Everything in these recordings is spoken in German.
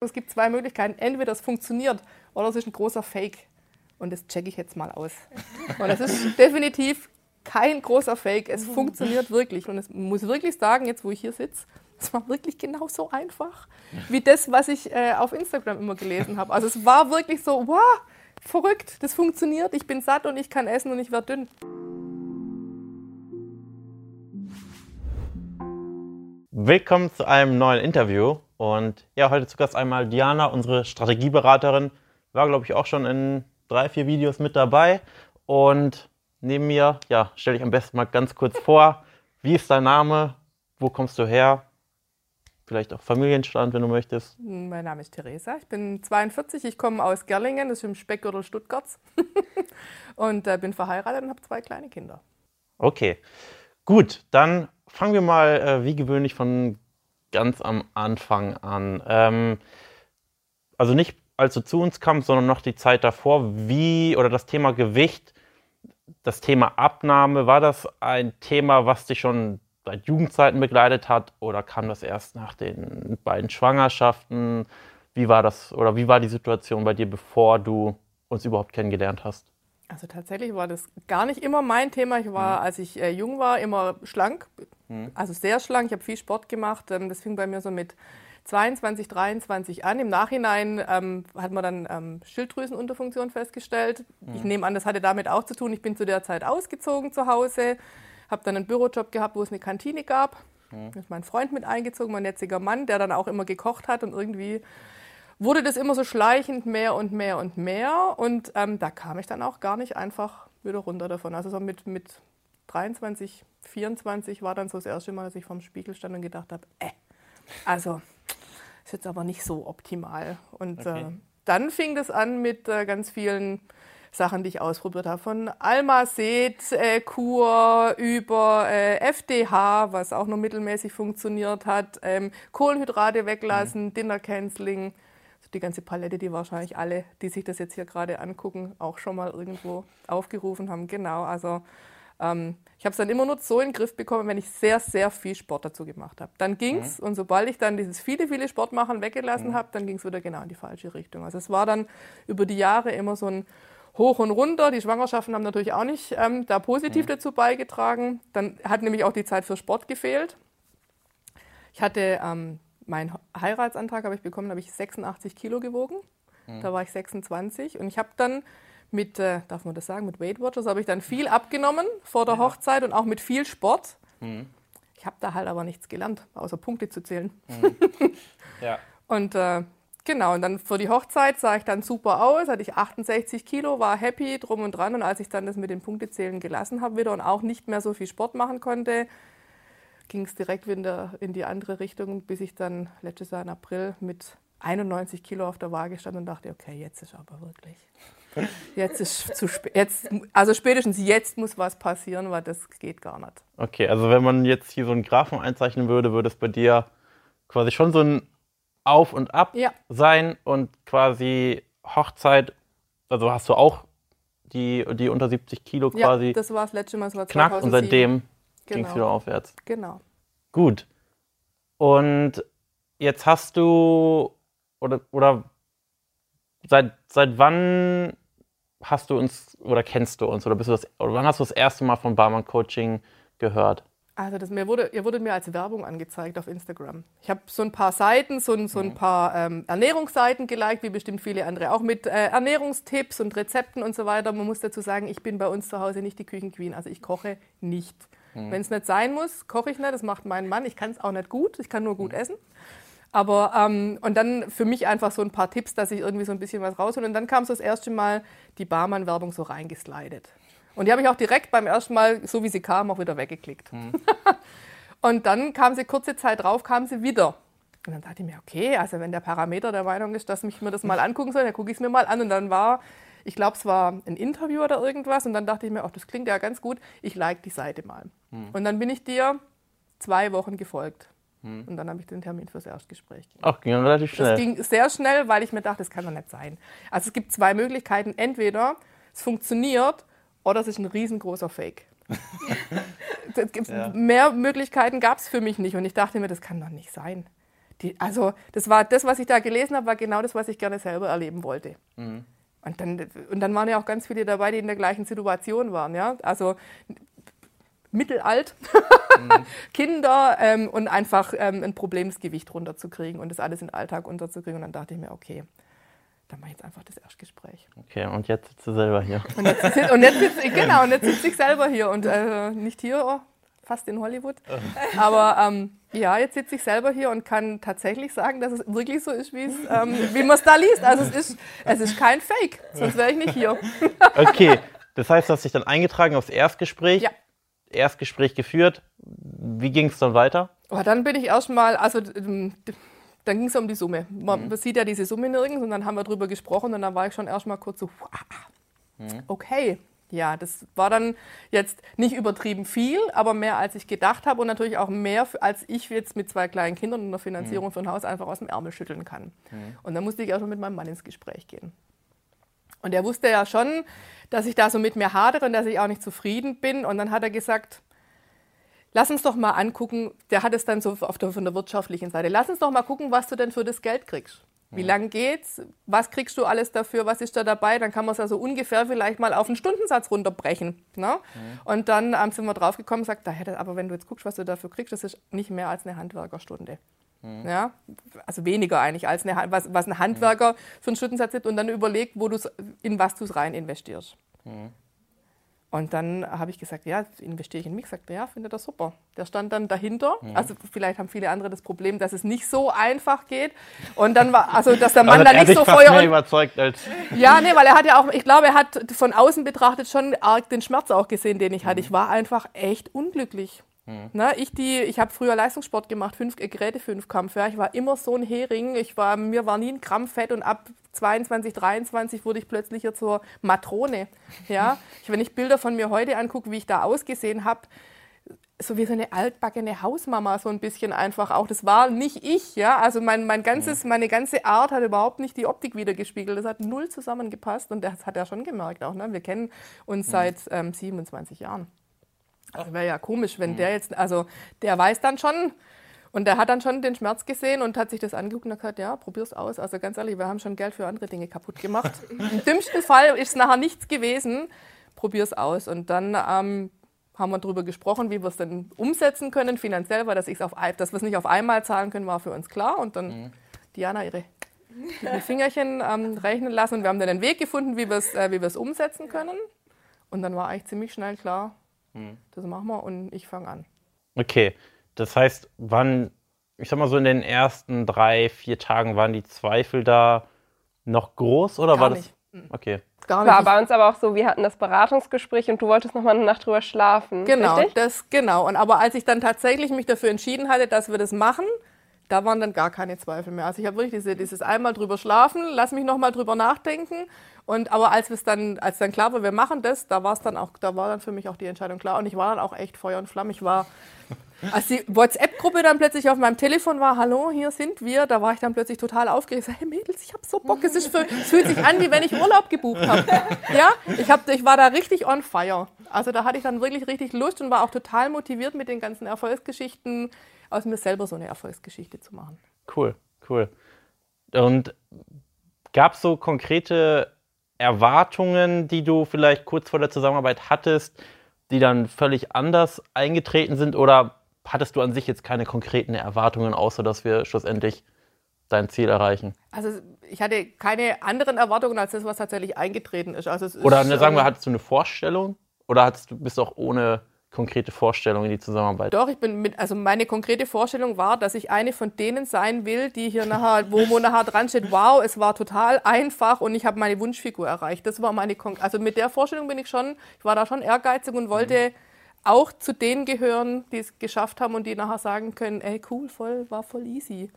Es gibt zwei Möglichkeiten. Entweder es funktioniert oder es ist ein großer Fake. Und das checke ich jetzt mal aus. Und das ist definitiv kein großer Fake. Es funktioniert wirklich. Und ich muss wirklich sagen, jetzt wo ich hier sitze, es war wirklich genauso einfach wie das, was ich äh, auf Instagram immer gelesen habe. Also es war wirklich so, wow, verrückt, das funktioniert. Ich bin satt und ich kann essen und ich werde dünn. Willkommen zu einem neuen Interview. Und ja, heute zu Gast einmal Diana, unsere Strategieberaterin. War, glaube ich, auch schon in drei, vier Videos mit dabei. Und neben mir, ja, stell dich am besten mal ganz kurz vor. Wie ist dein Name? Wo kommst du her? Vielleicht auch Familienstand, wenn du möchtest. Mein Name ist Theresa, ich bin 42, ich komme aus Gerlingen, das ist im Speckgürtel Stuttgarts. und äh, bin verheiratet und habe zwei kleine Kinder. Okay, gut, dann fangen wir mal äh, wie gewöhnlich von ganz am Anfang an. Ähm, also nicht als du zu uns kamst, sondern noch die Zeit davor. Wie oder das Thema Gewicht, das Thema Abnahme, war das ein Thema, was dich schon seit Jugendzeiten begleitet hat oder kam das erst nach den beiden Schwangerschaften? Wie war das oder wie war die Situation bei dir, bevor du uns überhaupt kennengelernt hast? Also tatsächlich war das gar nicht immer mein Thema. Ich war, mhm. als ich äh, jung war, immer schlank, mhm. also sehr schlank. Ich habe viel Sport gemacht. Ähm, das fing bei mir so mit 22, 23 an. Im Nachhinein ähm, hat man dann ähm, Schilddrüsenunterfunktion festgestellt. Mhm. Ich nehme an, das hatte damit auch zu tun. Ich bin zu der Zeit ausgezogen zu Hause, habe dann einen Bürojob gehabt, wo es eine Kantine gab. Mhm. Da ist mein Freund mit eingezogen, mein jetziger Mann, der dann auch immer gekocht hat und irgendwie wurde das immer so schleichend mehr und mehr und mehr. Und ähm, da kam ich dann auch gar nicht einfach wieder runter davon. Also so mit, mit 23, 24 war dann so das erste Mal, dass ich vorm Spiegel stand und gedacht habe, äh, also ist jetzt aber nicht so optimal. Und okay. äh, dann fing das an mit äh, ganz vielen Sachen, die ich ausprobiert habe. Von Almacet-Kur äh, über äh, FDH, was auch nur mittelmäßig funktioniert hat, ähm, Kohlenhydrate weglassen, mhm. Dinner Canceling die ganze Palette, die wahrscheinlich alle, die sich das jetzt hier gerade angucken, auch schon mal irgendwo aufgerufen haben. Genau, also ähm, ich habe es dann immer nur so in den Griff bekommen, wenn ich sehr, sehr viel Sport dazu gemacht habe. Dann ging es mhm. und sobald ich dann dieses viele, viele Sportmachen weggelassen mhm. habe, dann ging es wieder genau in die falsche Richtung. Also es war dann über die Jahre immer so ein Hoch und runter. Die Schwangerschaften haben natürlich auch nicht ähm, da positiv mhm. dazu beigetragen. Dann hat nämlich auch die Zeit für Sport gefehlt. Ich hatte ähm, meinen Heiratsantrag habe ich bekommen, da habe ich 86 Kilo gewogen. Mhm. Da war ich 26 und ich habe dann mit, äh, darf man das sagen, mit Weight Watchers habe ich dann viel abgenommen vor der ja. Hochzeit und auch mit viel Sport. Mhm. Ich habe da halt aber nichts gelernt, außer Punkte zu zählen. Mhm. Ja. und äh, genau, und dann für die Hochzeit sah ich dann super aus, hatte ich 68 Kilo, war happy drum und dran. Und als ich dann das mit den Punktezählen gelassen habe wieder und auch nicht mehr so viel Sport machen konnte, ging es direkt wieder in die andere Richtung, bis ich dann letztes Jahr im April mit 91 Kilo auf der Waage stand und dachte, okay, jetzt ist aber wirklich. Jetzt ist zu spät. also spätestens jetzt muss was passieren, weil das geht gar nicht. Okay, also wenn man jetzt hier so einen Graphen einzeichnen würde, würde es bei dir quasi schon so ein Auf und Ab ja. sein und quasi Hochzeit, also hast du auch die, die unter 70 Kilo quasi. Ja, das war das letzte Mal, das war knackt und seitdem genau. ging es wieder aufwärts. Genau. Gut. Und jetzt hast du, oder, oder seit, seit wann hast du uns oder kennst du uns oder bist du das, oder wann hast du das erste Mal von Barmann Coaching gehört? Also das mir wurde, ihr wurde mir als Werbung angezeigt auf Instagram. Ich habe so ein paar Seiten, so, so ein mhm. paar ähm, Ernährungsseiten geliked, wie bestimmt viele andere, auch mit äh, Ernährungstipps und Rezepten und so weiter. Man muss dazu sagen, ich bin bei uns zu Hause nicht die Küchenqueen, also ich koche nicht. Mhm. Wenn es nicht sein muss, koche ich nicht, das macht mein Mann. Ich kann es auch nicht gut, ich kann nur gut mhm. essen. Aber, ähm, und dann für mich einfach so ein paar Tipps, dass ich irgendwie so ein bisschen was raushole. Und dann kam so das erste Mal die Barmann-Werbung so reingeslidet. Und die habe ich auch direkt beim ersten Mal, so wie sie kam, auch wieder weggeklickt. Mhm. und dann kam sie kurze Zeit drauf, kam sie wieder. Und dann dachte ich mir, okay, also wenn der Parameter der Meinung ist, dass ich mir das mal angucken soll, dann gucke ich es mir mal an. Und dann war ich glaube, es war ein Interview oder irgendwas. Und dann dachte ich mir, ach, das klingt ja ganz gut. Ich like die Seite mal. Hm. Und dann bin ich dir zwei Wochen gefolgt. Hm. Und dann habe ich den Termin fürs Erstgespräch. Ach, ging relativ schnell. Es ging sehr schnell, weil ich mir dachte, das kann doch nicht sein. Also es gibt zwei Möglichkeiten. Entweder es funktioniert oder es ist ein riesengroßer Fake. ja. Mehr Möglichkeiten gab es für mich nicht. Und ich dachte mir, das kann doch nicht sein. die, also das war das, was ich da gelesen habe, war genau das, was ich gerne selber erleben wollte. Mhm. Und, dann, und dann waren ja auch ganz viele dabei, die in der gleichen Situation waren. Ja? Also mittelalt, mhm. Kinder ähm, und einfach ähm, ein Problemsgewicht runterzukriegen und das alles in den Alltag unterzukriegen. Und dann dachte ich mir, okay, dann mache ich jetzt einfach das Erstgespräch. Okay, und jetzt sitzt du selber hier. Und jetzt, jetzt sitzt, genau, und jetzt sitze ich selber hier und äh, nicht hier, oh, fast in Hollywood. Aber ähm, ja, jetzt sitze ich selber hier und kann tatsächlich sagen, dass es wirklich so ist, ähm, wie man es da liest. Also es ist, es ist kein Fake, sonst wäre ich nicht hier. Okay, das heißt, du hast dich dann eingetragen aufs Erstgespräch. Ja. Erstgespräch geführt. Wie ging es dann weiter? Oh, dann bin ich erstmal, also ähm, dann ging es um die Summe. Man mhm. sieht ja diese Summe nirgends und dann haben wir darüber gesprochen und dann war ich schon erstmal kurz so, mhm. okay. Ja, das war dann jetzt nicht übertrieben viel, aber mehr als ich gedacht habe und natürlich auch mehr, als ich jetzt mit zwei kleinen Kindern und einer Finanzierung mhm. für ein Haus einfach aus dem Ärmel schütteln kann. Mhm. Und dann musste ich erstmal mit meinem Mann ins Gespräch gehen. Und er wusste ja schon, dass ich da so mit mir hadere und dass ich auch nicht zufrieden bin. Und dann hat er gesagt, lass uns doch mal angucken, der hat es dann so auf der, von der wirtschaftlichen Seite, lass uns doch mal gucken, was du denn für das Geld kriegst. Wie mhm. lang geht's? Was kriegst du alles dafür? Was ist da dabei? Dann kann man es also ungefähr vielleicht mal auf einen Stundensatz runterbrechen. Ne? Mhm. Und dann ähm, sind wir draufgekommen und sagt, da hätte, aber wenn du jetzt guckst, was du dafür kriegst, das ist nicht mehr als eine Handwerkerstunde. Mhm. Ja? Also weniger eigentlich als eine, was, was ein Handwerker für einen Stundensatz hat und dann überlegt, wo in was du es rein investierst. Mhm. Und dann habe ich gesagt, ja, investiere ich in mich. Sagt, ja, finde das super. Der stand dann dahinter. Mhm. Also vielleicht haben viele andere das Problem, dass es nicht so einfach geht. Und dann war, also dass der Mann also da nicht so Feuer mehr überzeugt als ja, nee, weil er hat ja auch, ich glaube, er hat von außen betrachtet schon arg den Schmerz auch gesehen, den ich hatte. Mhm. Ich war einfach echt unglücklich. Mhm. Na, ich ich habe früher Leistungssport gemacht, fünf äh, Geräte, fünf Kampf. Ja. Ich war immer so ein Hering. Ich war, mir war nie ein Gramm Fett und ab 22, 23 wurde ich plötzlich hier zur Matrone. Ja. Ich, wenn ich Bilder von mir heute angucke, wie ich da ausgesehen habe, so wie so eine altbackene Hausmama, so ein bisschen einfach auch. Das war nicht ich, ja. Also mein, mein ganzes, mhm. meine ganze Art hat überhaupt nicht die Optik wiedergespiegelt. Das hat null zusammengepasst und das hat er schon gemerkt auch. Ne? Wir kennen uns mhm. seit ähm, 27 Jahren. Also wäre ja komisch, wenn mhm. der jetzt, also der weiß dann schon und der hat dann schon den Schmerz gesehen und hat sich das angeguckt und hat gesagt, ja, probier's aus. Also ganz ehrlich, wir haben schon Geld für andere Dinge kaputt gemacht. Im dümmsten Fall ist es nachher nichts gewesen. Probier's aus. Und dann ähm, haben wir darüber gesprochen, wie wir es denn umsetzen können finanziell, weil das, auf, dass wir es nicht auf einmal zahlen können, war für uns klar. Und dann mhm. Diana ihre, ihre Fingerchen ähm, rechnen lassen und wir haben dann einen Weg gefunden, wie wir es äh, umsetzen können. Und dann war eigentlich ziemlich schnell klar, Mhm. Das machen wir und ich fange an. Okay, das heißt, wann, ich sag mal so in den ersten drei, vier Tagen waren die Zweifel da noch groß oder Gar war nicht. das? Mhm. Okay. Gar War bei uns aber auch so, wir hatten das Beratungsgespräch und du wolltest noch mal eine Nacht drüber schlafen. Genau, richtig? das genau. Und aber als ich dann tatsächlich mich dafür entschieden hatte, dass wir das machen, da waren dann gar keine Zweifel mehr. Also ich habe wirklich diese, dieses einmal drüber schlafen, lass mich noch mal drüber nachdenken und aber als es dann, als dann klar war, wir machen das, da war es dann auch, da war dann für mich auch die Entscheidung klar. Und ich war dann auch echt Feuer und Flamme. Ich war, als die WhatsApp-Gruppe dann plötzlich auf meinem Telefon war, hallo, hier sind wir, da war ich dann plötzlich total aufgeregt. Ich sag, hey Mädels, ich habe so Bock. Es, ist für, es fühlt sich an, wie wenn ich Urlaub gebucht habe. Ja, ich, hab, ich war da richtig on fire. Also da hatte ich dann wirklich richtig Lust und war auch total motiviert mit den ganzen Erfolgsgeschichten aus mir selber so eine Erfolgsgeschichte zu machen. Cool, cool. Und gab es so konkrete Erwartungen, die du vielleicht kurz vor der Zusammenarbeit hattest, die dann völlig anders eingetreten sind? Oder hattest du an sich jetzt keine konkreten Erwartungen, außer dass wir schlussendlich dein Ziel erreichen? Also ich hatte keine anderen Erwartungen als das, was tatsächlich eingetreten ist. Also oder ist, ne, sagen wir, hattest du eine Vorstellung? Oder hattest du, bist du auch ohne konkrete Vorstellung in die Zusammenarbeit? Doch, ich bin mit, also meine konkrete Vorstellung war, dass ich eine von denen sein will, die hier nachher, wo, wo nachher dran steht, wow, es war total einfach und ich habe meine Wunschfigur erreicht. Das war meine, also mit der Vorstellung bin ich schon, ich war da schon ehrgeizig und wollte mhm. auch zu denen gehören, die es geschafft haben und die nachher sagen können, ey, cool, voll, war voll easy.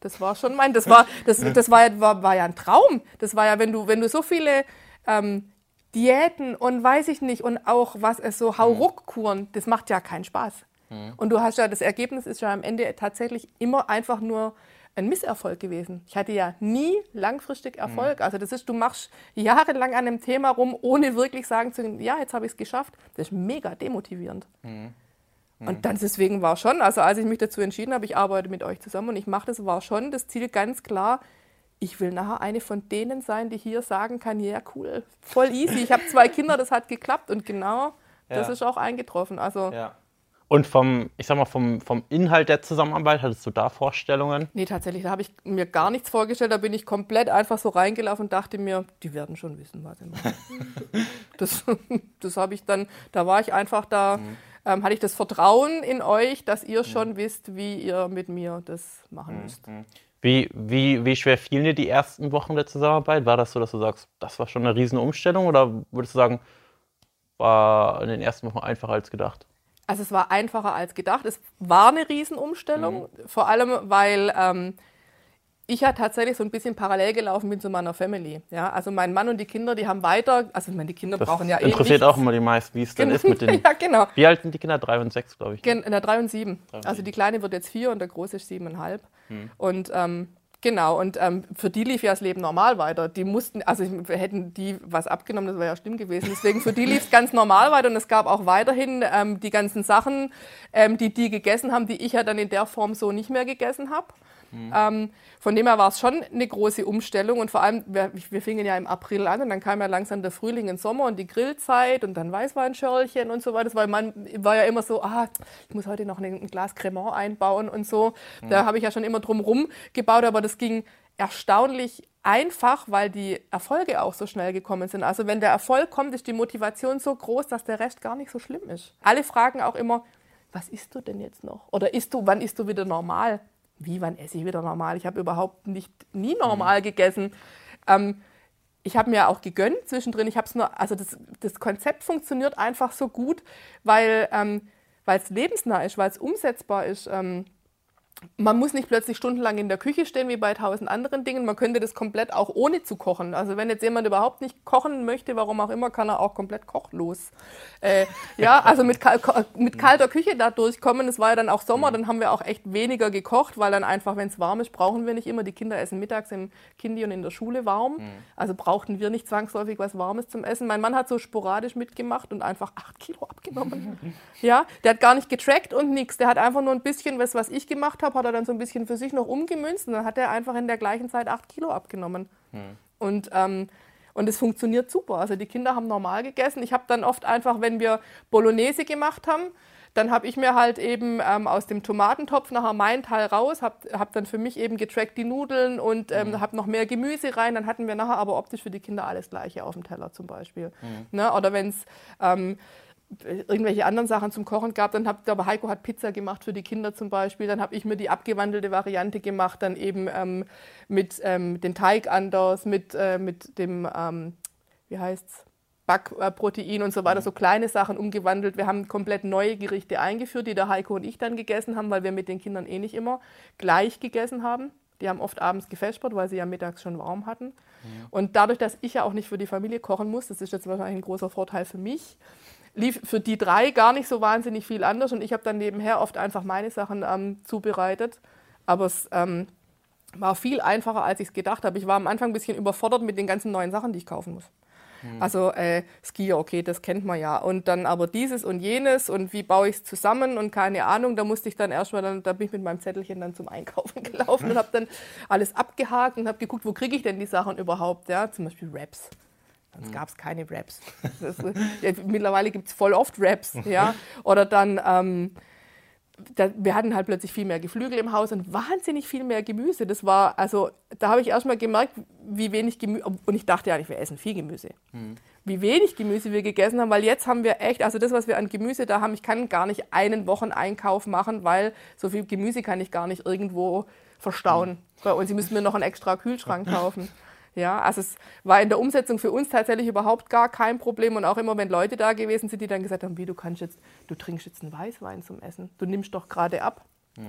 Das war schon mein, das war, das, das war, war, war ja ein Traum. Das war ja, wenn du, wenn du so viele ähm, Diäten und weiß ich nicht und auch was es so Hauruckkuren, das macht ja keinen Spaß. Mhm. Und du hast ja, das Ergebnis ist ja am Ende tatsächlich immer einfach nur ein Misserfolg gewesen. Ich hatte ja nie langfristig Erfolg. Mhm. Also das ist, du machst jahrelang an einem Thema rum, ohne wirklich sagen zu können, ja, jetzt habe ich es geschafft. Das ist mega demotivierend. Mhm. Und dann deswegen war schon, also als ich mich dazu entschieden habe, ich arbeite mit euch zusammen und ich mache das, war schon das Ziel ganz klar, ich will nachher eine von denen sein, die hier sagen kann, ja cool, voll easy, ich habe zwei Kinder, das hat geklappt und genau das Ja. ist auch eingetroffen. Also Ja. Und vom, ich sag mal, vom, vom Inhalt der Zusammenarbeit, hattest du da Vorstellungen? nee, tatsächlich, da habe ich mir gar nichts vorgestellt, da bin ich komplett einfach so reingelaufen und dachte mir, die werden schon wissen, was sie machen. das das habe ich dann, da war ich einfach da, ähm, hatte ich das Vertrauen in euch, dass ihr schon wisst, wie ihr mit mir das machen müsst. Wie, wie, wie schwer fielen dir die ersten Wochen der Zusammenarbeit? War das so, dass du sagst, das war schon eine riesen Umstellung oder würdest du sagen, war in den ersten Wochen einfacher als gedacht? Also es war einfacher als gedacht. Es war eine Riesenumstellung, vor allem weil ähm, ich ja tatsächlich so ein bisschen parallel gelaufen bin zu meiner Family. Ja, also mein Mann und die Kinder, die haben weiter, also ich meine, die Kinder Das brauchen ja eh interessiert nichts. auch immer die meisten, wie es denn Genau. ist mit den. ja, genau. Wie alt sind die Kinder? Drei und sechs, glaube ich. Gen in der 3 und 7. Drei und Also sieben. die Kleine wird jetzt vier und der Große ist siebeneinhalb. Und ähm, genau, und ähm, für die lief ja das Leben normal weiter. Die mussten, also wir hätten die was abgenommen, das wäre ja schlimm gewesen. Deswegen für die lief es ganz normal weiter und es gab auch weiterhin ähm, die ganzen Sachen, ähm, die die gegessen haben, die ich ja dann in der Form so nicht mehr gegessen habe. Ähm, von dem her war es schon eine große Umstellung und vor allem, wir, wir fingen ja im April an und dann kam ja langsam der Frühling und Sommer und die Grillzeit und dann Weißweinschörlchen und so weiter. Weil man war ja immer so, ah, ich muss heute noch ein Glas Cremant einbauen und so. Da habe ich ja schon immer drum rum gebaut, aber das ging erstaunlich einfach, weil die Erfolge auch so schnell gekommen sind. Also wenn der Erfolg kommt, ist die Motivation so groß, dass der Rest gar nicht so schlimm ist. Alle fragen auch immer, was isst du denn jetzt noch? Oder isst du, wann isst du wieder normal? Wie, wann esse ich wieder normal? Ich habe überhaupt nicht, nie normal gegessen. Ähm, ich habe mir auch gegönnt zwischendrin. Ich habe es nur, also das, das Konzept funktioniert einfach so gut, weil ähm, es lebensnah ist, weil es umsetzbar ist. Ähm, man muss nicht plötzlich stundenlang in der Küche stehen wie bei tausend anderen Dingen. Man könnte das komplett auch ohne zu kochen. Also wenn jetzt jemand überhaupt nicht kochen möchte, warum auch immer, kann er auch komplett kochlos. Äh, ja, also mit, mit kalter Küche da durchkommen. Es war ja dann auch Sommer, dann haben wir auch echt weniger gekocht, weil dann einfach, wenn es warm ist, brauchen wir nicht immer. Die Kinder essen mittags im Kindi und in der Schule warm. Also brauchten wir nicht zwangsläufig was Warmes zum Essen. Mein Mann hat so sporadisch mitgemacht und einfach acht Kilo abgenommen. Ja, der hat gar nicht getrackt und nichts. Der hat einfach nur ein bisschen was, was ich gemacht habe, hat er dann so ein bisschen für sich noch umgemünzt und dann hat er einfach in der gleichen Zeit acht Kilo abgenommen. Und ähm, und es funktioniert super. Also die Kinder haben normal gegessen. Ich habe dann oft einfach, wenn wir Bolognese gemacht haben, dann habe ich mir halt eben ähm, aus dem Tomatentopf nachher meinen Teil raus, habe hab dann für mich eben getrackt die Nudeln und ähm, habe noch mehr Gemüse rein. Dann hatten wir nachher aber optisch für die Kinder alles Gleiche auf dem Teller zum Beispiel. Ne? Oder wenn es ähm, irgendwelche anderen Sachen zum Kochen gab, dann hat aber Heiko hat Pizza gemacht für die Kinder zum Beispiel, dann habe ich mir die abgewandelte Variante gemacht, dann eben ähm, mit ähm, den Teig anders, mit, äh, mit dem, ähm, wie heißt's, Backprotein und so weiter, so kleine Sachen umgewandelt. Wir haben komplett neue Gerichte eingeführt, die der Heiko und ich dann gegessen haben, weil wir mit den Kindern eh nicht immer gleich gegessen haben. Die haben oft abends gefespert, weil sie ja mittags schon warm hatten. Und dadurch, dass ich ja auch nicht für die Familie kochen muss, das ist jetzt wahrscheinlich ein großer Vorteil für mich, lief für die drei gar nicht so wahnsinnig viel anders. Und ich habe dann nebenher oft einfach meine Sachen ähm, zubereitet. Aber es ähm, war viel einfacher, als ich es gedacht habe. Ich war am Anfang ein bisschen überfordert mit den ganzen neuen Sachen, die ich kaufen muss. Also äh, Skier, okay, das kennt man ja. Und dann aber dieses und jenes und wie baue ich es zusammen und keine Ahnung, da musste ich dann erstmal, dann, da bin ich mit meinem Zettelchen dann zum Einkaufen gelaufen und habe dann alles abgehakt und habe geguckt, wo kriege ich denn die Sachen überhaupt, ja, zum Beispiel Raps. Sonst gab es keine Raps. Ist- ja, mittlerweile gibt es voll oft Raps, ja. Oder dann, ähm, da, wir hatten halt plötzlich viel mehr Geflügel im Haus und wahnsinnig viel mehr Gemüse. Das war, also da habe ich erstmal gemerkt, wie wenig Gemüse, und ich dachte ja nicht, wir essen viel Gemüse. Wie wenig Gemüse wir gegessen haben, weil jetzt haben wir echt, also das, was wir an Gemüse da haben, ich kann gar nicht einen Wocheneinkauf machen, weil so viel Gemüse kann ich gar nicht irgendwo verstauen. Bei uns, Sie müssen mir noch einen extra Kühlschrank kaufen. Ja, also es war in der Umsetzung für uns tatsächlich überhaupt gar kein Problem und auch immer, wenn Leute da gewesen sind, die dann gesagt haben, wie du kannst jetzt, du trinkst jetzt einen Weißwein zum Essen, du nimmst doch gerade ab.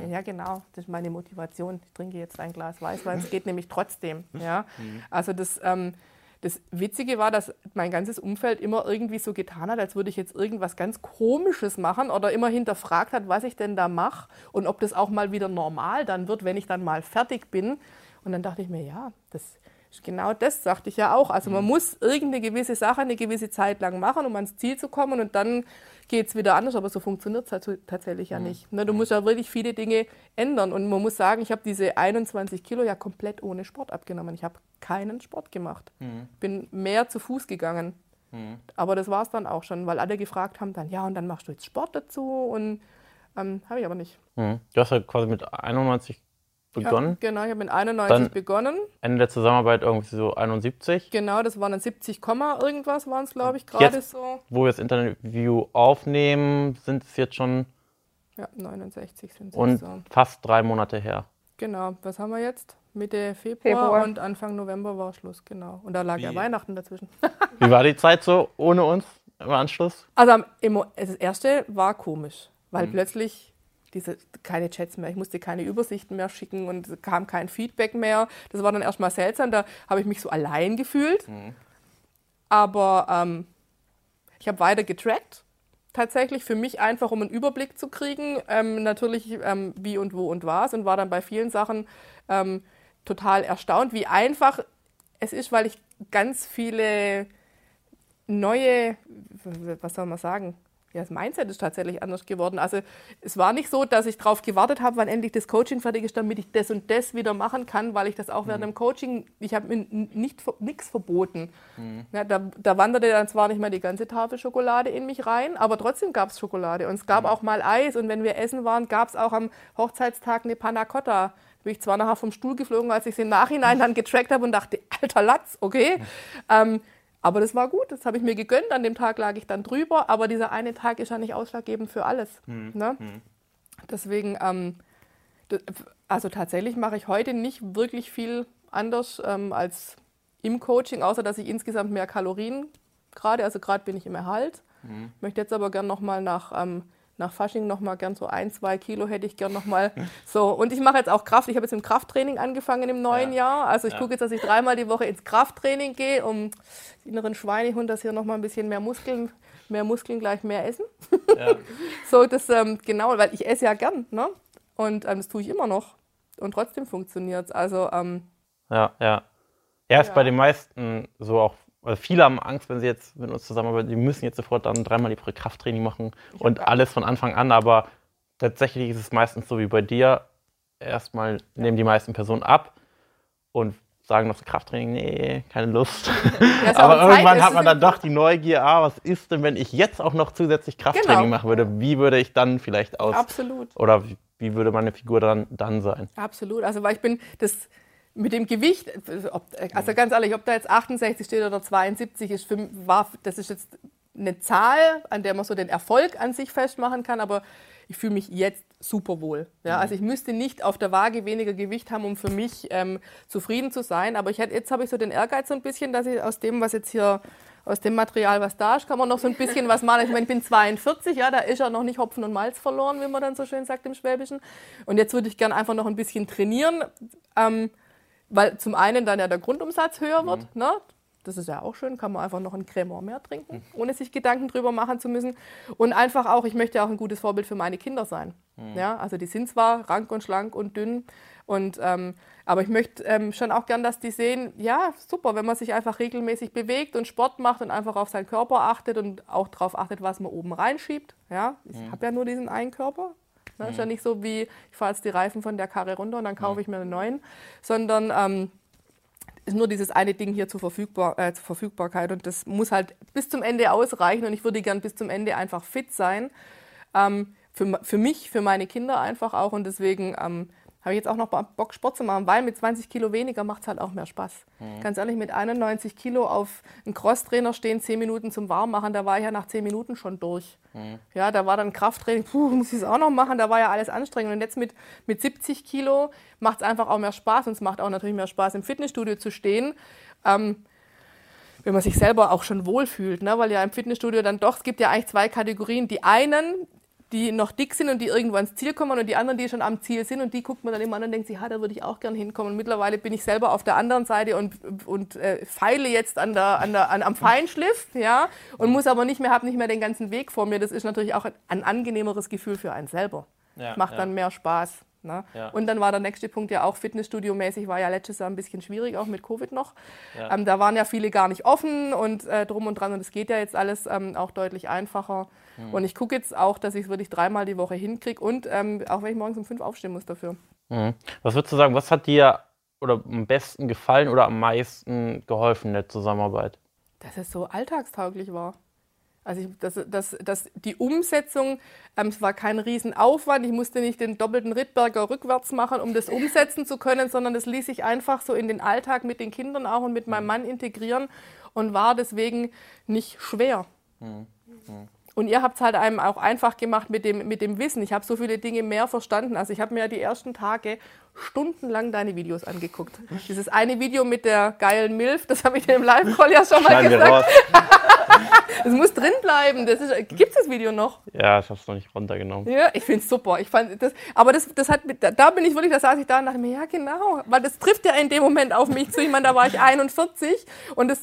Ja, genau, das ist meine Motivation. Ich trinke jetzt ein Glas Weißwein, es geht nämlich trotzdem. Ja, also das, ähm, das Witzige war, dass mein ganzes Umfeld immer irgendwie so getan hat, als würde ich jetzt irgendwas ganz Komisches machen oder immer hinterfragt hat, was ich denn da mache und ob das auch mal wieder normal dann wird, wenn ich dann mal fertig bin. Und dann dachte ich mir, ja, das Genau das sagte ich ja auch. Also man muss irgendeine gewisse Sache eine gewisse Zeit lang machen, um ans Ziel zu kommen und dann geht es wieder anders. Aber so funktioniert es tatsächlich ja nicht. Ne, du musst ja wirklich viele Dinge ändern. Und man muss sagen, ich habe diese 21 Kilo ja komplett ohne Sport abgenommen. Ich habe keinen Sport gemacht. Mhm. Bin mehr zu Fuß gegangen. Mhm. Aber das war es dann auch schon, weil alle gefragt haben dann, ja, und dann machst du jetzt Sport dazu und ähm, habe ich aber nicht. Mhm. Du hast ja quasi mit 91 begonnen. Ja, genau, ich habe mit 91 Dann- begonnen. Ende der Zusammenarbeit irgendwie so 71. Genau, das waren dann 70, Komma irgendwas waren es, glaube ich, gerade so. Wo wir das Interview aufnehmen, sind es jetzt schon Ja, 69 sind es und so. fast drei Monate her. Genau, was haben wir jetzt? Mitte Februar, Februar. und Anfang November war Schluss, genau. Und da lag ja Wie? Weihnachten dazwischen. Wie war die Zeit so ohne uns im Anschluss? Also am, das erste war komisch, weil Mhm. plötzlich diese keine Chats mehr, ich musste keine Übersichten mehr schicken und es kam kein Feedback mehr. Das war dann erstmal seltsam, da habe ich mich so allein gefühlt. Mhm. Aber ähm, ich habe weiter getrackt, tatsächlich für mich einfach, um einen Überblick zu kriegen, ähm, natürlich ähm, wie und wo und was und war dann bei vielen Sachen ähm, total erstaunt, wie einfach es ist, weil ich ganz viele neue, was soll man sagen? Ja, das Mindset ist tatsächlich anders geworden. Also es war nicht so, dass ich darauf gewartet habe, wann endlich das Coaching fertig ist, damit ich das und das wieder machen kann, weil ich das auch während dem Coaching, ich habe mir nicht nichts verboten. Ja, da, da wanderte dann zwar nicht mal die ganze Tafel Schokolade in mich rein, aber trotzdem gab es Schokolade und es gab auch mal Eis und wenn wir essen waren, gab es auch am Hochzeitstag eine Panna Cotta. Da bin ich zwar nachher vom Stuhl geflogen, als ich es im Nachhinein dann getrackt habe und dachte, alter Latz, okay. Ähm, aber das war gut, das habe ich mir gegönnt. An dem Tag lag ich dann drüber, aber dieser eine Tag ist ja nicht ausschlaggebend für alles. Ne? Deswegen, ähm, also tatsächlich mache ich heute nicht wirklich viel anders ähm, als im Coaching, außer dass ich insgesamt mehr Kalorien gerade, also gerade bin ich im Erhalt. Möchte jetzt aber gern nochmal nach, ähm, nach Fasching nochmal gern so ein, zwei Kilo hätte ich gern nochmal so. Und ich mache jetzt auch Kraft. Ich habe jetzt im Krafttraining angefangen im neuen Ja. Jahr. Also ich Ja. gucke jetzt, dass ich dreimal die Woche ins Krafttraining gehe, um den inneren Schweinehund, dass hier nochmal ein bisschen mehr Muskeln, mehr Muskeln gleich mehr essen. Ja. So, das, ähm, genau, weil ich esse ja gern, ne? Und ähm, das tue ich immer noch. Und trotzdem funktioniert es. Also, ähm, Ja, ja. Ja, ist Ja. bei den meisten so auch, also viele haben Angst, wenn sie jetzt mit uns zusammenarbeiten, die müssen jetzt sofort dann dreimal die Woche Krafttraining machen und alles von Anfang an, aber tatsächlich ist es meistens so wie bei dir, erstmal nehmen die meisten Personen ab und sagen noch Krafttraining, nee, keine Lust. aber irgendwann hat man dann doch die Neugier, ah, was ist denn, wenn ich jetzt auch noch zusätzlich Krafttraining Genau. machen würde, wie würde ich dann vielleicht aus, Absolut. oder wie, wie würde meine Figur dann, dann sein? Absolut. Also, weil ich bin das mit dem Gewicht, also ganz ehrlich, ob da jetzt 68 steht oder 72 ist, für, war, das ist jetzt eine Zahl, an der man so den Erfolg an sich festmachen kann, aber ich fühle mich jetzt super wohl. Ja, also ich müsste nicht auf der Waage weniger Gewicht haben, um für mich ähm, zufrieden zu sein. Aber ich hätte, jetzt habe ich so den Ehrgeiz so ein bisschen, dass ich aus dem, was jetzt hier, aus dem Material, was da ist, kann man noch so ein bisschen was machen. Ich meine, ich bin 42, ja, da ist ja noch nicht Hopfen und Malz verloren, wie man dann so schön sagt im Schwäbischen. Und jetzt würde ich gern einfach noch ein bisschen trainieren. Ähm, weil zum einen dann ja der Grundumsatz höher wird, ne? Das ist ja auch schön, kann man einfach noch ein Cremant mehr trinken, ohne sich Gedanken drüber machen zu müssen. Und einfach auch, ich möchte ja auch ein gutes Vorbild für meine Kinder sein. Ja, also die sind zwar rank und schlank und dünn, und, ähm, aber ich möchte ähm, schon auch gern, dass die sehen, ja, super, wenn man sich einfach regelmäßig bewegt und Sport macht und einfach auf seinen Körper achtet und auch darauf achtet, was man oben reinschiebt. Ja, ich habe ja nur diesen einen Körper, Ne? Ist ja nicht so wie, ich fahre jetzt die Reifen von der Karre runter und dann kaufe ich mir einen neuen, sondern ähm, ist nur dieses eine Ding hier zur, Verfügbar, äh, zur Verfügbarkeit und das muss halt bis zum Ende ausreichen und ich würde gern bis zum Ende einfach fit sein. Ähm, für, für mich, für meine Kinder einfach auch und deswegen ähm, habe ich jetzt auch noch Bock, Sport zu machen, weil mit 20 Kilo weniger macht es halt auch mehr Spaß. Ganz ehrlich, mit 91 Kilo auf einen Crosstrainer stehen, 10 Minuten zum Warmmachen, da war ich ja nach 10 Minuten schon durch. Ja, da war dann Krafttraining, puh, muss ich es auch noch machen, da war ja alles anstrengend. Und jetzt mit, mit 70 Kilo macht es einfach auch mehr Spaß und es macht auch natürlich mehr Spaß, im Fitnessstudio zu stehen. Ähm, wenn man sich selber auch schon wohlfühlt, ne? weil ja im Fitnessstudio dann doch, es gibt ja eigentlich zwei Kategorien. Die einen, die noch dick sind und die irgendwann ins Ziel kommen und die anderen, die schon am Ziel sind und die guckt man dann immer an und denkt sich, ha, da würde ich auch gern hinkommen. Und mittlerweile bin ich selber auf der anderen Seite und, und äh, feile jetzt an der, an der, an, am Feinschliff, ja, und muss aber nicht mehr, habe nicht mehr den ganzen Weg vor mir. Das ist natürlich auch ein angenehmeres Gefühl für einen selber. Ja, Macht ja. dann mehr Spaß. Ne? Ja. Und dann war der nächste Punkt ja auch Fitnessstudio-mäßig, war ja letztes Jahr ein bisschen schwierig, auch mit Covid noch. Ja. Ähm, da waren ja viele gar nicht offen und äh, drum und dran und es geht ja jetzt alles ähm, auch deutlich einfacher. Hm. Und ich gucke jetzt auch, dass ich es wirklich dreimal die Woche hinkriege und ähm, auch wenn ich morgens um fünf aufstehen muss dafür. Mhm. Was würdest du sagen, was hat dir oder am besten gefallen oder am meisten geholfen in der Zusammenarbeit? dass es so alltagstauglich war. Also ich, dass, dass, dass die Umsetzung, ähm, es war kein Riesenaufwand, ich musste nicht den doppelten Rittberger rückwärts machen, um das umsetzen zu können, sondern das ließ sich einfach so in den Alltag mit den Kindern auch und mit meinem Mann integrieren und war deswegen nicht schwer. Und ihr habt es halt einem auch einfach gemacht mit dem, mit dem Wissen. Ich habe so viele Dinge mehr verstanden. Also ich habe mir ja die ersten Tage stundenlang deine Videos angeguckt. Dieses eine Video mit der geilen Milf, das habe ich dir im Live-Call ja schon mal Schneiden gesagt. Es muss drin bleiben. Das ist, gibt's das Video noch? Ja, ich habe es noch nicht runtergenommen. Ja, ich finde es super. Ich fand das, aber das, das hat, da bin ich wirklich, da saß ich da und dachte mir, ja genau, weil das trifft ja in dem Moment auf mich zu. Ich meine, da war ich 41 und das,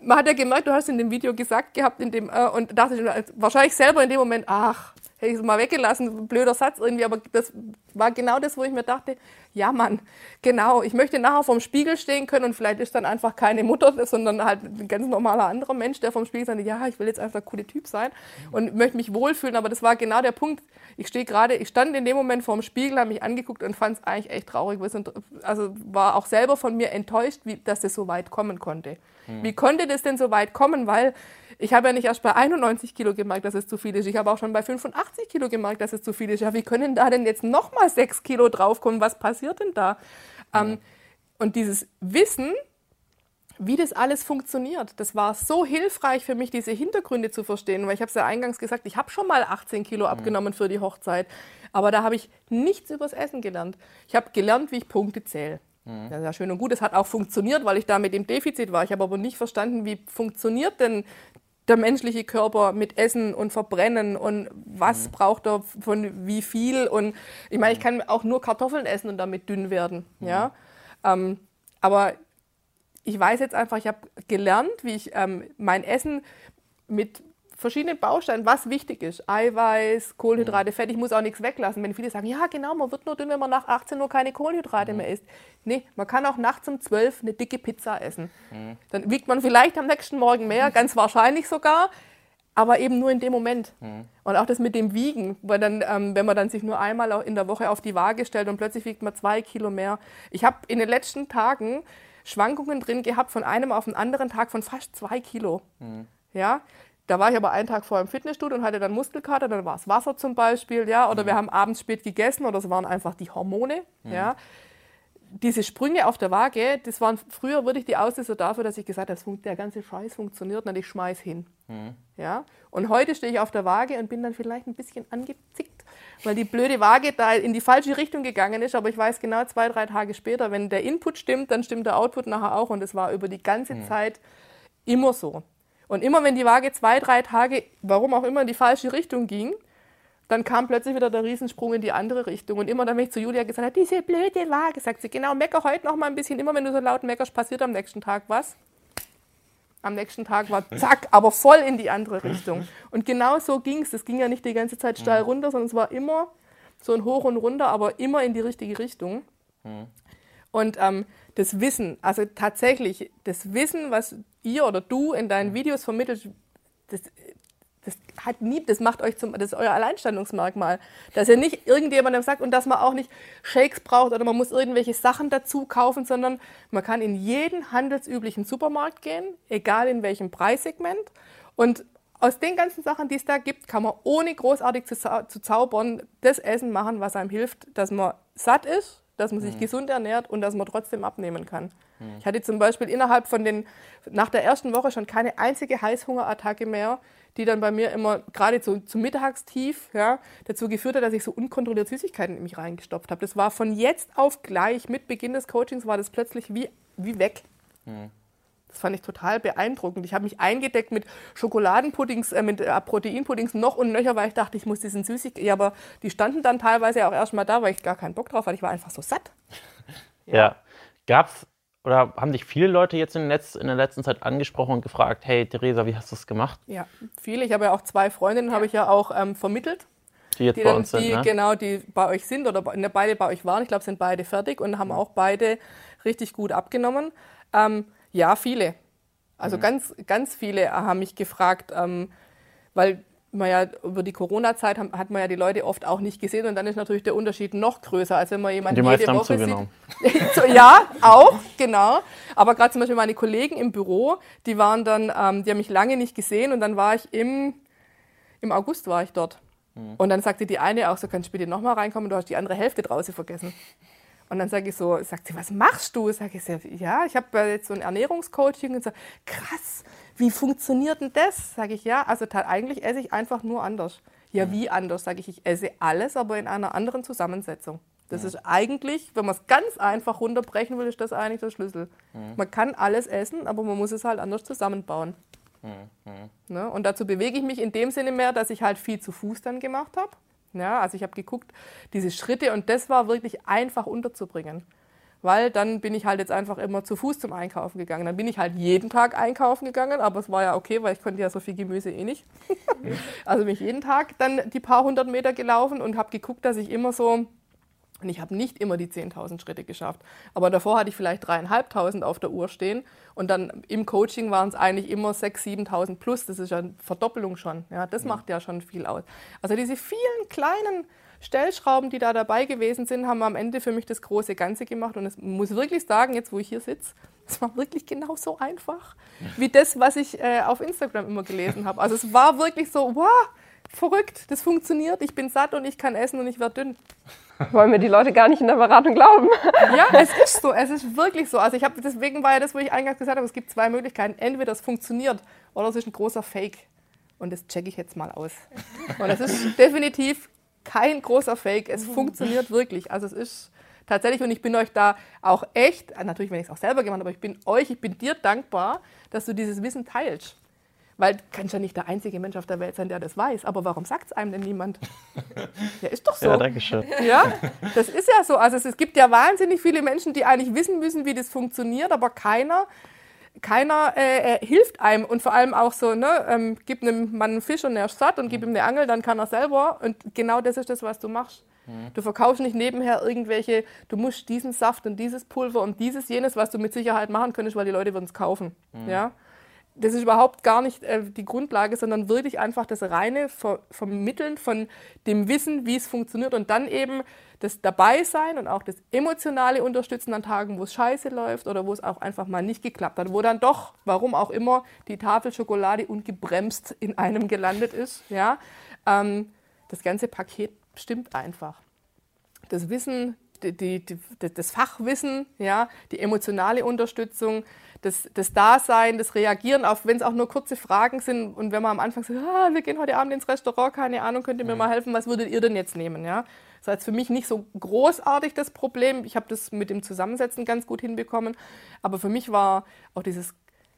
man hat ja gemerkt, du hast in dem Video gesagt gehabt, in dem, äh, und dachte ich, wahrscheinlich selber in dem Moment, ach, hätte ich es mal weggelassen, blöder Satz irgendwie, aber das war genau das, wo ich mir dachte, ja Mann, genau, ich möchte nachher vorm Spiegel stehen können und vielleicht ist dann einfach keine Mutter, sondern halt ein ganz normaler anderer Mensch, der vorm Spiegel sagt, ja, ich will jetzt einfach der coole Typ sein und möchte mich wohlfühlen, aber das war genau der Punkt. Ich stehe gerade, ich stand in dem Moment vorm Spiegel, habe mich angeguckt und fand es eigentlich echt traurig. Also war auch selber von mir enttäuscht, wie, dass das so weit kommen konnte. Wie konnte das denn so weit kommen? Weil ich habe ja nicht erst bei 91 Kilo gemerkt, dass es zu viel ist. Ich habe auch schon bei 85 Kilo gemerkt, dass es zu viel ist. Ja, wie können da denn jetzt nochmal 6 Kilo draufkommen? Was passiert denn da? Ähm, und dieses Wissen, wie das alles funktioniert. Das war so hilfreich für mich, diese Hintergründe zu verstehen, weil ich habe es ja eingangs gesagt, ich habe schon mal 18 Kilo abgenommen für die Hochzeit, aber da habe ich nichts übers Essen gelernt. Ich habe gelernt, wie ich Punkte zähle. Das ist ja schön und gut, es hat auch funktioniert, weil ich da mit dem Defizit war. Ich habe aber nicht verstanden, wie funktioniert denn der menschliche Körper mit Essen und Verbrennen und was braucht er von wie viel? Und ich meine, ich kann auch nur Kartoffeln essen und damit dünn werden, ja. Ähm, aber ich weiß jetzt einfach, ich habe gelernt, wie ich ähm, mein Essen mit verschiedenen Bausteinen, was wichtig ist. Eiweiß, Kohlenhydrate, Fett, ich muss auch nichts weglassen. Wenn viele sagen, ja genau, man wird nur dünn, wenn man nach 18 Uhr keine Kohlenhydrate mehr isst. Nee, man kann auch nachts um 12 eine dicke Pizza essen. Dann wiegt man vielleicht am nächsten Morgen mehr, ganz wahrscheinlich sogar, aber eben nur in dem Moment. Und auch das mit dem Wiegen, weil dann, ähm, wenn man dann sich nur einmal auch in der Woche auf die Waage stellt und plötzlich wiegt man zwei Kilo mehr. Ich habe in den letzten Tagen Schwankungen drin gehabt von einem auf den anderen Tag von fast zwei Kilo. Ja, da war ich aber einen Tag vorher im Fitnessstudio und hatte dann Muskelkater, dann war es Wasser zum Beispiel, ja, oder wir haben abends spät gegessen oder es waren einfach die Hormone, ja. Diese Sprünge auf der Waage, das waren früher wirklich die Auslöser dafür, dass ich gesagt habe, der ganze Scheiß funktioniert und ich schmeiß hin. Ja? Und heute stehe ich auf der Waage und bin dann vielleicht ein bisschen angezickt, weil die blöde Waage da in die falsche Richtung gegangen ist. Aber ich weiß genau, zwei, drei Tage später, wenn der Input stimmt, dann stimmt der Output nachher auch. Und es war über die ganze Zeit immer so. Und immer wenn die Waage zwei, drei Tage, warum auch immer, in die falsche Richtung ging, dann kam plötzlich wieder der Riesensprung in die andere Richtung. Und immer dann, wenn ich zu Julia gesagt habe, diese blöde Waage, sagt sie, genau, mecker heute noch mal ein bisschen. Immer wenn du so laut meckerst, passiert am nächsten Tag was. Am nächsten Tag war zack, aber voll in die andere Richtung. Und genau so ging es. Es ging ja nicht die ganze Zeit steil runter, sondern es war immer so ein Hoch und runter, aber immer in die richtige Richtung. Und ähm, das Wissen, also tatsächlich das Wissen, was ihr oder du in deinen Videos vermittelt, das, das hat nie, das macht euch zum, das ist euer Alleinstellungsmerkmal. Dass ihr nicht irgendjemandem sagt und dass man auch nicht Shakes braucht oder man muss irgendwelche Sachen dazu kaufen, sondern man kann in jeden handelsüblichen Supermarkt gehen, egal in welchem Preissegment. Und aus den ganzen Sachen, die es da gibt, kann man ohne großartig zu, zu zaubern das Essen machen, was einem hilft, dass man satt ist, dass man sich gesund ernährt und dass man trotzdem abnehmen kann. Ich hatte zum Beispiel innerhalb von den, nach der ersten Woche schon keine einzige Heißhungerattacke mehr, die dann bei mir immer gerade so zum Mittagstief ja, dazu geführt hat, dass ich so unkontrolliert Süßigkeiten in mich reingestopft habe. Das war von jetzt auf gleich, mit Beginn des Coachings war das plötzlich wie, wie weg. Das fand ich total beeindruckend. Ich habe mich eingedeckt mit Schokoladenpuddings, äh, mit äh, Proteinpuddings noch und nöcher, weil ich dachte, ich muss diesen Süßigkeiten. Ja, aber die standen dann teilweise auch erstmal da, weil ich gar keinen Bock drauf hatte. Ich war einfach so satt. Ja. Gab's oder haben dich viele Leute jetzt in, Letz-, in der letzten Zeit angesprochen und gefragt, hey Theresa, wie hast du es gemacht? Ja, viele. Ich habe ja auch zwei Freundinnen, habe ich ja auch ähm, vermittelt. die jetzt die bei dann, uns sind. die, ne? genau, die bei euch sind oder ne, beide bei euch waren. Ich glaube, sind beide fertig und haben auch beide richtig gut abgenommen. Ähm, ja, viele. Mhm. Also ganz, ganz viele haben mich gefragt, ähm, weil man ja über die Corona-Zeit hat man ja die Leute oft auch nicht gesehen und dann ist natürlich der Unterschied noch größer, als wenn man jemanden die jede Woche sieht. So, ja, auch, genau. Aber gerade zum Beispiel meine Kollegen im Büro, die waren dann, ähm, die haben mich lange nicht gesehen und dann war ich im, im August war ich dort. Und dann sagte die eine auch so, kannst du bitte nochmal reinkommen, du hast die andere Hälfte draußen vergessen. Und dann sage ich so, sagt sie, was machst du? Sag ich ja, ich habe jetzt so ein Ernährungscoaching und so, krass, wie funktioniert denn das? Sage ich, ja, also eigentlich esse ich einfach nur anders. Ja, wie anders? Sage ich, ich esse alles, aber in einer anderen Zusammensetzung. Das ist eigentlich, wenn man es ganz einfach runterbrechen will, ist das eigentlich der Schlüssel. Man kann alles essen, aber man muss es halt anders zusammenbauen. Ne? Und dazu bewege ich mich in dem Sinne mehr, dass ich halt viel zu Fuß dann gemacht habe. Ja, also ich habe geguckt, diese Schritte und das war wirklich einfach unterzubringen. Weil dann bin ich halt jetzt einfach immer zu Fuß zum Einkaufen gegangen. Dann bin ich halt jeden Tag einkaufen gegangen, aber es war ja okay, weil ich konnte ja so viel Gemüse eh nicht. also bin ich jeden Tag dann die paar hundert Meter gelaufen und habe geguckt, dass ich immer so und ich habe nicht immer die 10.000 Schritte geschafft. Aber davor hatte ich vielleicht 3.500 auf der Uhr stehen. Und dann im Coaching waren es eigentlich immer 6.000, 7.000 plus. Das ist ja eine Verdoppelung schon. Ja, das macht ja schon viel aus. Also diese vielen kleinen Stellschrauben, die da dabei gewesen sind, haben am Ende für mich das große Ganze gemacht. Und ich muss wirklich sagen, jetzt wo ich hier sitze, es war wirklich genauso einfach wie das, was ich äh, auf Instagram immer gelesen habe. Also es war wirklich so, wow, verrückt, das funktioniert, ich bin satt und ich kann essen und ich werde dünn. Wollen mir die Leute gar nicht in der Beratung glauben. Ja, es ist so, es ist wirklich so. Also ich habe deswegen war ja das, wo ich eingangs gesagt habe, es gibt zwei Möglichkeiten. Entweder es funktioniert oder es ist ein großer Fake. Und das checke ich jetzt mal aus. Und es ist definitiv kein großer Fake. Es funktioniert wirklich. Also es ist tatsächlich, und ich bin euch da auch echt, natürlich, wenn ich es auch selber gemacht habe, aber ich bin euch, ich bin dir dankbar, dass du dieses Wissen teilst. Weil du kannst ja nicht der einzige Mensch auf der Welt sein, der das weiß. Aber warum sagt es einem denn niemand? Ja, ist doch so. Ja, danke schön. Ja, das ist ja so. Also es, es gibt ja wahnsinnig viele Menschen, die eigentlich wissen müssen, wie das funktioniert, aber keiner, keiner äh, äh, hilft einem. Und vor allem auch so, ne, ähm, gib einem Mann einen Fisch und er ist satt und gib ihm eine Angel, dann kann er selber. Und genau das ist das, was du machst. Du verkaufst nicht nebenher irgendwelche, du musst diesen Saft und dieses Pulver und dieses, jenes, was du mit Sicherheit machen könntest, weil die Leute würden es kaufen. Ja? Das ist überhaupt gar nicht äh, die Grundlage, sondern wirklich einfach das reine Ver Vermitteln von dem Wissen, wie es funktioniert und dann eben das Dabeisein und auch das emotionale Unterstützen an Tagen, wo es scheiße läuft oder wo es auch einfach mal nicht geklappt hat, wo dann doch, warum auch immer, die Tafel Schokolade ungebremst in einem gelandet ist. Ja? Ähm, das ganze Paket stimmt einfach das Wissen, die, die, die, das Fachwissen, ja, die emotionale Unterstützung, das, das Dasein, das Reagieren auf, wenn es auch nur kurze Fragen sind und wenn man am Anfang sagt, ah, wir gehen heute Abend ins Restaurant, keine Ahnung, könnt ihr mir mal helfen, was würdet ihr denn jetzt nehmen? Ja? Das war jetzt für mich nicht so großartig das Problem. Ich habe das mit dem Zusammensetzen ganz gut hinbekommen, aber für mich war auch dieses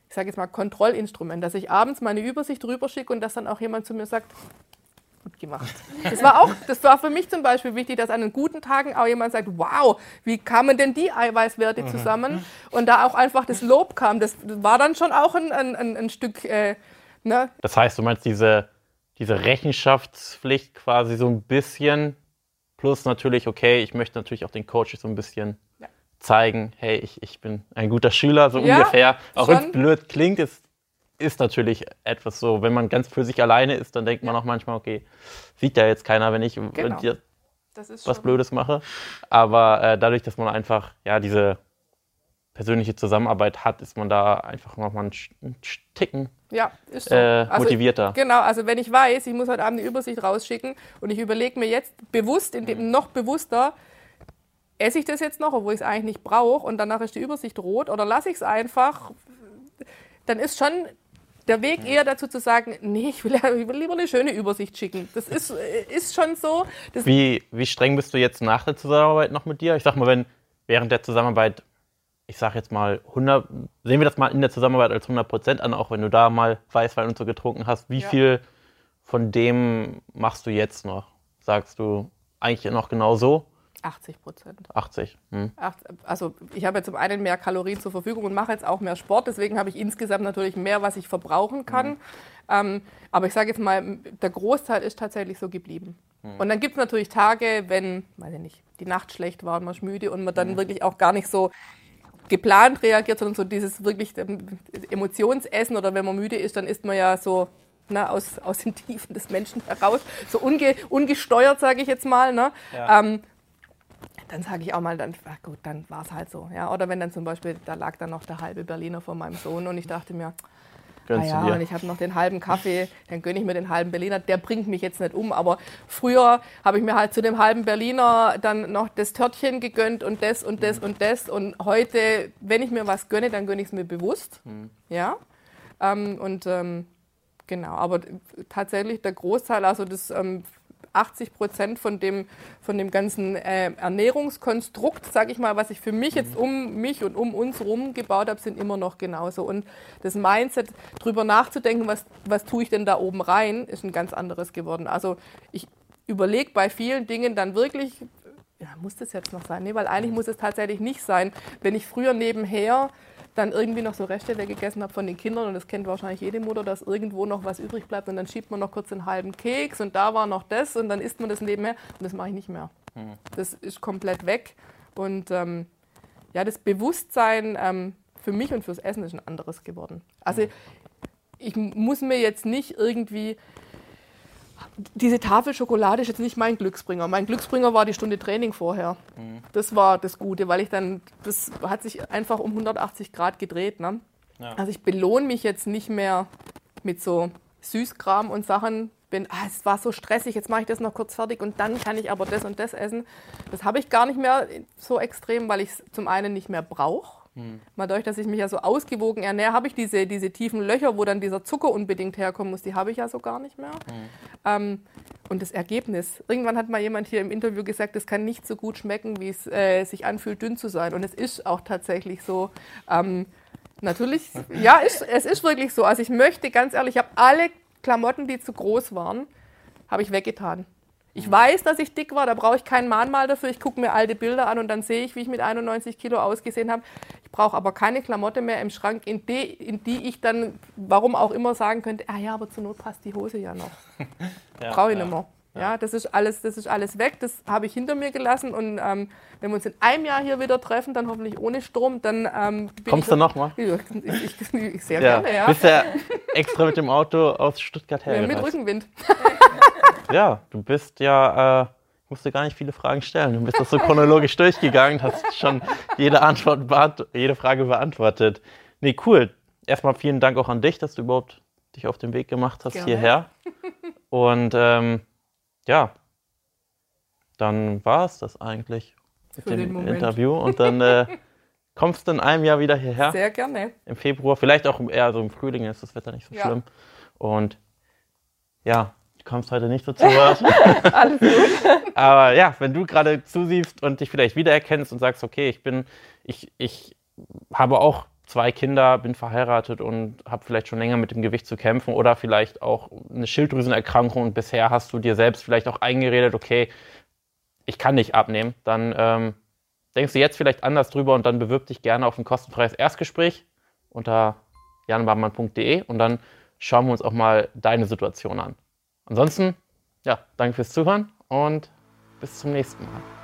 ich sage jetzt mal, Kontrollinstrument, dass ich abends meine Übersicht rüberschicke und dass dann auch jemand zu mir sagt, gut gemacht. Das war auch, das war für mich zum Beispiel wichtig, dass an den guten Tagen auch jemand sagt, wow, wie kamen denn die Eiweißwerte zusammen? Und da auch einfach das Lob kam. Das war dann schon auch ein, ein, ein, Stück, äh, ne? Das heißt, du meinst diese, diese Rechenschaftspflicht quasi so ein bisschen, plus natürlich, okay, ich möchte natürlich auch den Coaches so ein bisschen zeigen, hey, ich, ich bin ein guter Schüler, so Ja, ungefähr. Auch wenn es blöd klingt, ist, ist natürlich etwas so, wenn man ganz für sich alleine ist, dann denkt man auch manchmal, okay, sieht ja jetzt keiner, wenn ich Genau. was Blödes mache. Aber äh, dadurch, dass man einfach ja diese persönliche Zusammenarbeit hat, ist man da einfach nochmal einen, Ticken Ja, ist so. äh, Also, motivierter. Genau, also wenn ich weiß, ich muss heute Abend eine Übersicht rausschicken und ich überlege mir jetzt bewusst, in Mhm. dem noch bewusster, esse ich das jetzt noch, obwohl ich es eigentlich nicht brauche und danach ist die Übersicht rot oder lasse ich es einfach, dann ist schon der Weg eher dazu zu sagen, nee, ich will, ich will lieber eine schöne Übersicht schicken. Das ist, ist schon so. Wie, wie streng bist du jetzt nach der Zusammenarbeit noch mit dir? Ich sag mal, wenn während der Zusammenarbeit, ich sag jetzt mal 100, sehen wir das mal in der Zusammenarbeit als 100% an, auch wenn du da mal Weißwein und so getrunken hast, wie Ja. viel von dem machst du jetzt noch? Sagst du eigentlich noch genau so? 80 Prozent. 80. Hm. Also ich habe ja zum einen mehr Kalorien zur Verfügung und mache jetzt auch mehr Sport, deswegen habe ich insgesamt natürlich mehr, was ich verbrauchen kann. Ähm, aber ich sage jetzt mal, der Großteil ist tatsächlich so geblieben. Und dann gibt es natürlich Tage, wenn, weiß ich nicht, die Nacht schlecht war und man ist müde und man dann wirklich auch gar nicht so geplant reagiert, sondern so dieses wirklich Emotionsessen oder wenn man müde ist, dann isst man ja so ne, aus, aus den Tiefen des Menschen heraus, so unge, ungesteuert, sage ich jetzt mal. Ne? Ja. Ähm, dann sage ich auch mal, dann, ach gut, dann war es halt so. Ja? Oder wenn dann zum Beispiel, da lag dann noch der halbe Berliner vor meinem Sohn und ich dachte mir, ah ja, und ich habe noch den halben Kaffee, dann gönne ich mir den halben Berliner. Der bringt mich jetzt nicht um, aber früher habe ich mir halt zu dem halben Berliner dann noch das Törtchen gegönnt und das und das und das. Und heute, wenn ich mir was gönne, dann gönne ich es mir bewusst. Ja. Ähm, und ähm, genau, aber tatsächlich der Großteil, also das ähm, 80 Prozent von dem, von dem ganzen äh, Ernährungskonstrukt, sage ich mal, was ich für mich jetzt um mich und um uns rum gebaut habe, sind immer noch genauso. Und das Mindset, drüber nachzudenken, was, was tue ich denn da oben rein, ist ein ganz anderes geworden. Also ich überlege bei vielen Dingen dann wirklich, ja, muss das jetzt noch sein? Nee, weil eigentlich muss es tatsächlich nicht sein. Wenn ich früher nebenher dann irgendwie noch so Reste weggegessen habe von den Kindern und das kennt wahrscheinlich jede Mutter, dass irgendwo noch was übrig bleibt und dann schiebt man noch kurz einen halben Keks und da war noch das und dann isst man das nebenher und das mache ich nicht mehr. Das ist komplett weg und ähm, ja, das Bewusstsein ähm, für mich und fürs Essen ist ein anderes geworden. Also ich muss mir jetzt nicht irgendwie diese Tafel Schokolade ist jetzt nicht mein Glücksbringer. Mein Glücksbringer war die Stunde Training vorher. Das war das Gute, weil ich dann, das hat sich einfach um 180 Grad gedreht. Ne? Ja. Also ich belohne mich jetzt nicht mehr mit so Süßkram und Sachen. Bin, ah, es war so stressig, jetzt mache ich das noch kurz fertig und dann kann ich aber das und das essen. Das habe ich gar nicht mehr so extrem, weil ich es zum einen nicht mehr brauche. Mal dadurch, dass ich mich ja so ausgewogen ernähre, habe ich diese, diese tiefen Löcher, wo dann dieser Zucker unbedingt herkommen muss, die habe ich ja so gar nicht mehr. Ähm, und das Ergebnis. Irgendwann hat mal jemand hier im Interview gesagt, es kann nicht so gut schmecken, wie es äh, sich anfühlt, dünn zu sein. Und es ist auch tatsächlich so. Ähm, natürlich, ja, ist, es ist wirklich so. Also ich möchte ganz ehrlich, ich habe alle Klamotten, die zu groß waren, habe ich weggetan. Ich weiß, dass ich dick war, da brauche ich kein Mahnmal dafür. Ich gucke mir alte Bilder an und dann sehe ich, wie ich mit 91 Kilo ausgesehen habe. Ich brauche aber keine Klamotte mehr im Schrank, in die, in die ich dann, warum auch immer, sagen könnte, ah ja, aber zur Not passt die Hose ja noch. Ja, Brauche ich ja. nicht mehr. Ja, das ist alles, das ist alles weg. Das habe ich hinter mir gelassen. Und ähm, wenn wir uns in einem Jahr hier wieder treffen, dann hoffentlich ohne Strom, dann ähm, Kommst du nochmal? Ich, ich, ich, sehr Ja. gerne, ja. Bist ja extra mit dem Auto aus Stuttgart ja mit. Rückenwind. Ja, du bist ja, äh, ich musste gar nicht viele Fragen stellen. Du bist das so chronologisch durchgegangen, hast schon jede Antwort, jede Frage beantwortet. Nee, cool. Erstmal vielen Dank auch an dich, dass du überhaupt dich auf den Weg gemacht hast Gerne. hierher. Und ähm, ja, dann war es das eigentlich mit Für dem. Interview. Und dann äh, kommst du in einem Jahr wieder hierher Sehr gerne. im Februar, vielleicht auch eher so im Frühling ist das Wetter nicht so Ja. schlimm. Und ja, du kommst heute nicht so zu Wort. Alles gut. Aber ja, wenn du gerade zusiehst und dich vielleicht wiedererkennst und sagst, okay, ich bin, ich, ich habe auch zwei Kinder, bin verheiratet und habe vielleicht schon länger mit dem Gewicht zu kämpfen oder vielleicht auch eine Schilddrüsenerkrankung und bisher hast du dir selbst vielleicht auch eingeredet, okay, ich kann nicht abnehmen, dann ähm, denkst du jetzt vielleicht anders drüber und dann bewirb dich gerne auf ein kostenfreies Erstgespräch unter janbarmann.de und dann schauen wir uns auch mal deine Situation an. Ansonsten, ja, danke fürs Zuhören und bis zum nächsten Mal.